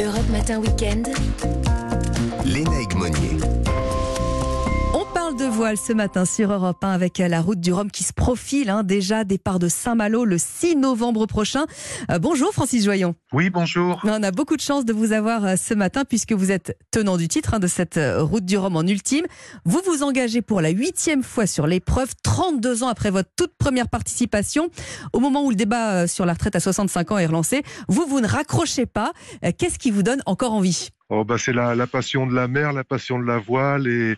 Europe Matin Weekend. Léna Monnier. Parle de voile ce matin sur Europe 1 avec la route du Rhum qui se profile. hein, déjà, départ de Saint-Malo le 6 novembre prochain. Euh, bonjour Francis Joyon. Oui, bonjour. On a beaucoup de chance de vous avoir euh, ce matin puisque vous êtes tenant du titre hein, de cette euh, route du Rhum en ultime. Vous vous engagez pour la huitième fois sur l'épreuve, 32 ans après votre toute première participation. Au moment où le débat sur la retraite à 65 ans est relancé, vous, vous ne raccrochez pas. Qu'est-ce qui vous donne encore envie? Oh, bah, c'est la, la passion de la mer, la passion de la voile et,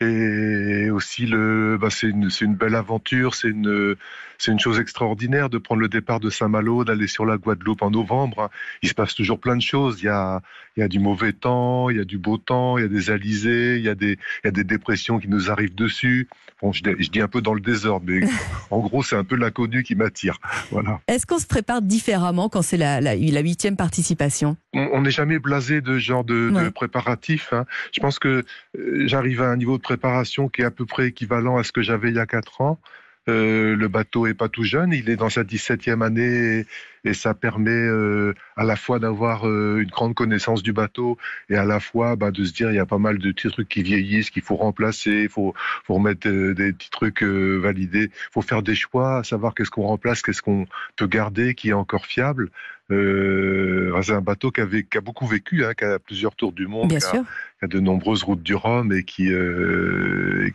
et aussi le, bah, c'est une, une belle aventure, c'est une, c'est une chose extraordinaire de prendre le départ de Saint-Malo, d'aller sur la Guadeloupe en novembre. Il se passe toujours plein de choses. Il y a, il y a du mauvais temps, il y a du beau temps, il y a des alizés, il y a des, il y a des dépressions qui nous arrivent dessus. Bon, je, dis- je dis un peu dans le désordre, mais en gros, c'est un peu l'inconnu qui m'attire. Voilà. Est-ce qu'on se prépare différemment quand c'est la, la, la huitième participation? On n'est jamais blasé de genre de, de Ouais. préparatif. hein. Je pense que euh, j'arrive à un niveau de préparation qui est à peu près équivalent à ce que j'avais il y a quatre ans. Euh, le bateau est pas tout jeune, il est dans sa 17e année et, et ça permet euh, à la fois d'avoir euh, une grande connaissance du bateau et à la fois bah, de se dire il y a pas mal de petits trucs qui vieillissent, qu'il faut remplacer, il faut, faut remettre des petits trucs validés, il faut faire des choix, savoir qu'est-ce qu'on remplace, qu'est-ce qu'on peut garder, qui est encore fiable. C'est un bateau qui a, vé- qui a beaucoup vécu, hein, qui a plusieurs tours du monde, Bien qui a, sûr. qui a de nombreuses routes du Rhum et qui,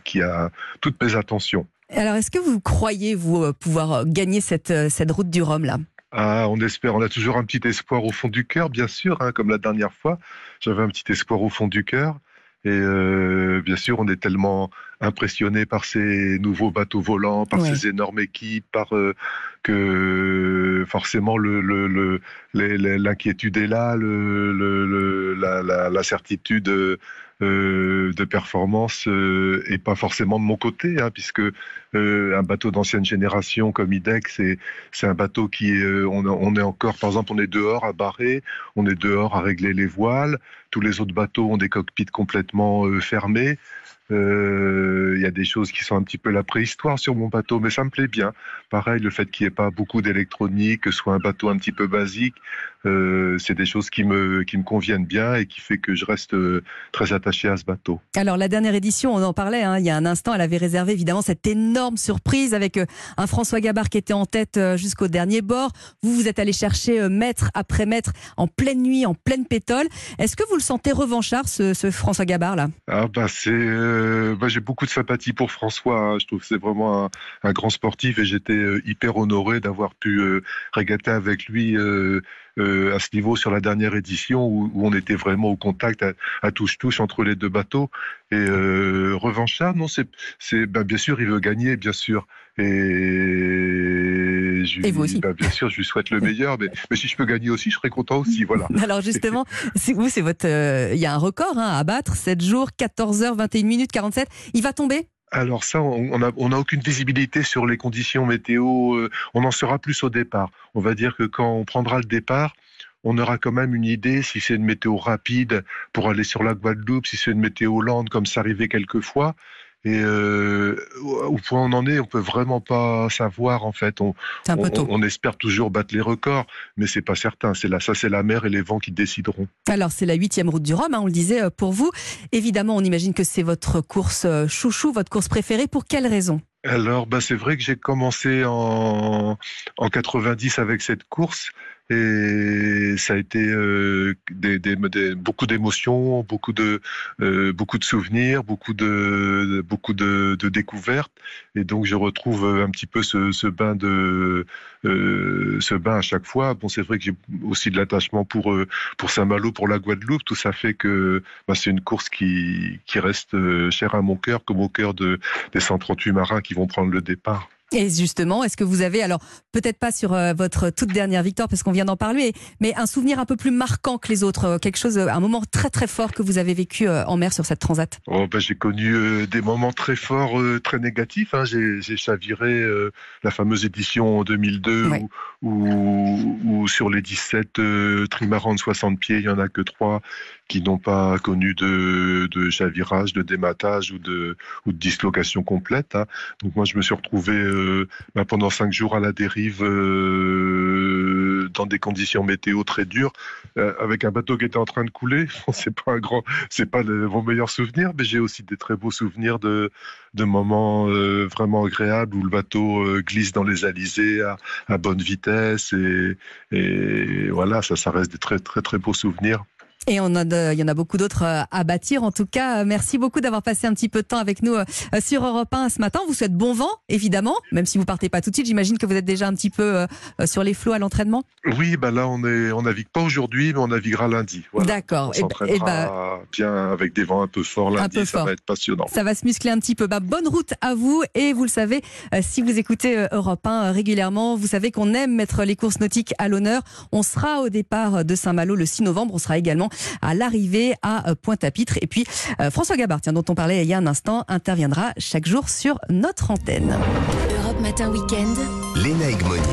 qui a toutes mes attentions. Alors, est-ce que vous croyez, vous, euh, pouvoir euh, gagner cette, euh, cette route du Rhum, là? Ah, on espère, on a toujours un petit espoir au fond du cœur, bien sûr, hein, comme la dernière fois. J'avais un petit espoir au fond du cœur. Et bien sûr, on est tellement impressionné par ces nouveaux bateaux volants, par Ouais. ces énormes équipes, par euh, que forcément le, le, le- les- les- l'inquiétude est là, le, la, la- la certitude euh, de performance euh, est pas forcément de mon côté, hein, puisque euh, un bateau d'ancienne génération comme IDEC, c'est c'est un bateau qui est, on, on est encore, par exemple, on est dehors à barrer, on est dehors à régler les voiles. Tous les autres bateaux ont des cockpits complètement euh, Euh, Il y a des choses qui sont un petit peu la préhistoire sur mon bateau, mais ça me plaît bien. Pareil, le fait qu'il n'y ait pas beaucoup d'électronique, que ce soit un bateau un petit peu basique, euh, c'est des choses qui me, qui me conviennent bien et qui fait que je reste euh, très attaché à ce bateau. Alors, la dernière édition, on en parlait hein, il y a un instant, elle avait réservé évidemment cette énorme surprise avec un François Gabard qui était en tête jusqu'au dernier bord. Vous, vous êtes allé chercher mètre après mètre en pleine nuit, en pleine pétole. Est-ce que vous le sentez revanchard, ce, ce François Gabard, là? Ah bah c'est, euh, bah, j'ai beaucoup de sympathie pour François. hein. Je trouve que c'est vraiment un, grand sportif et j'étais euh, hyper honoré d'avoir pu euh, régater avec lui euh, euh, à ce niveau sur la dernière édition où, on était vraiment au contact à, touche-touche entre les deux bateaux. Et euh, revanchard, non, c'est, bah, bien sûr, il veut gagner, bien sûr. Je Et vous aussi. bah, bien sûr, je lui souhaite le meilleur, mais, mais si je peux gagner aussi, je serai content aussi. Voilà. Alors justement, vous, c'est votre, euh, il y a un record hein, à battre, 7 jours, 14 heures, 21 minutes, 47. Il va tomber? Alors ça, on on a, on a aucune visibilité sur les conditions météo. euh, On en saura plus au départ. On va dire que quand on prendra le départ, on aura quand même une idée si c'est une météo rapide pour aller sur la Guadeloupe, si c'est une météo lente comme ça arrivait quelquefois. Et euh, au point où on en est, on peut vraiment pas savoir en fait. On, on- on espère toujours battre les records, mais c'est pas certain. C'est là, ça, c'est la mer et les vents qui décideront. Alors, c'est la huitième route du Rhum, hein, on le disait euh, pour vous. Évidemment, on imagine que c'est votre course euh, chouchou, votre course préférée. Pour quelle raison? Alors, bah, c'est vrai que j'ai commencé en, en 90 avec cette course et ça a été euh, des, des- des- beaucoup d'émotions, beaucoup de, euh, beaucoup de souvenirs, beaucoup de, beaucoup de, de découvertes. Et donc, je retrouve un petit peu ce, ce bain de, euh, ce bain à chaque fois. Bon, c'est vrai que j'ai aussi de l'attachement pour, euh, pour Saint-Malo, pour la Guadeloupe. Tout ça fait que bah, c'est une course qui, qui reste euh, chère à mon cœur, comme au cœur de, des 138 marins qui vont prendre le départ. Et justement, est-ce que vous avez, alors peut-être pas sur euh, votre toute dernière victoire, parce qu'on vient d'en parler, mais un souvenir un peu plus marquant que les autres, euh, quelque chose, euh, un moment très très fort que vous avez vécu en mer sur cette transat? Oh, ben, j'ai connu euh, des moments très forts, euh, très négatifs. hein. J'ai, chaviré euh, la fameuse édition en 2002 Ouais. où, où- où sur les 17 euh, trimarans de 60 pieds, il n'y en a que trois qui n'ont pas connu de, de chavirage, de dématage ou de, ou de dislocation complète. hein. Donc moi, je me suis retrouvé euh, ben, pendant cinq jours à la dérive euh, dans des conditions météo très dures, euh, avec un bateau qui était en train de couler. Bon, c'est pas un grand, c'est pas mon meilleur souvenir, mais j'ai aussi des très beaux souvenirs de, de moments vraiment agréables où le bateau glisse dans les alizés à, à bonne vitesse et, et voilà, ça, ça reste des très très très beaux souvenirs. Et on a de- il y en a beaucoup d'autres euh, à bâtir. En tout cas, euh, merci beaucoup d'avoir passé un petit peu de temps avec nous euh, sur Europe 1 ce matin. On vous souhaite bon vent, évidemment, même si vous partez pas tout de suite. J'imagine que vous êtes déjà un petit peu euh, euh, sur les flots à l'entraînement. Oui, bah là on est, on navigue pas aujourd'hui, mais on naviguera lundi. Voilà. D'accord. On Et, s'entraînera et bah, bien avec des vents un peu forts lundi, peu ça fort. va être passionnant. ça va se muscler un petit peu. Bah, bonne route à vous. Et vous le savez, euh, si vous écoutez euh, Europe 1 euh, régulièrement, vous savez qu'on aime mettre les courses nautiques à l'honneur. On sera au départ de Saint-Malo le 6 novembre. On sera également à l'arrivée à euh, Pointe-à-Pitre. Et puis, euh, François Gabard, tiens, dont on parlait il y a un instant, interviendra chaque jour sur notre antenne. Europe Matin Weekend. Léna.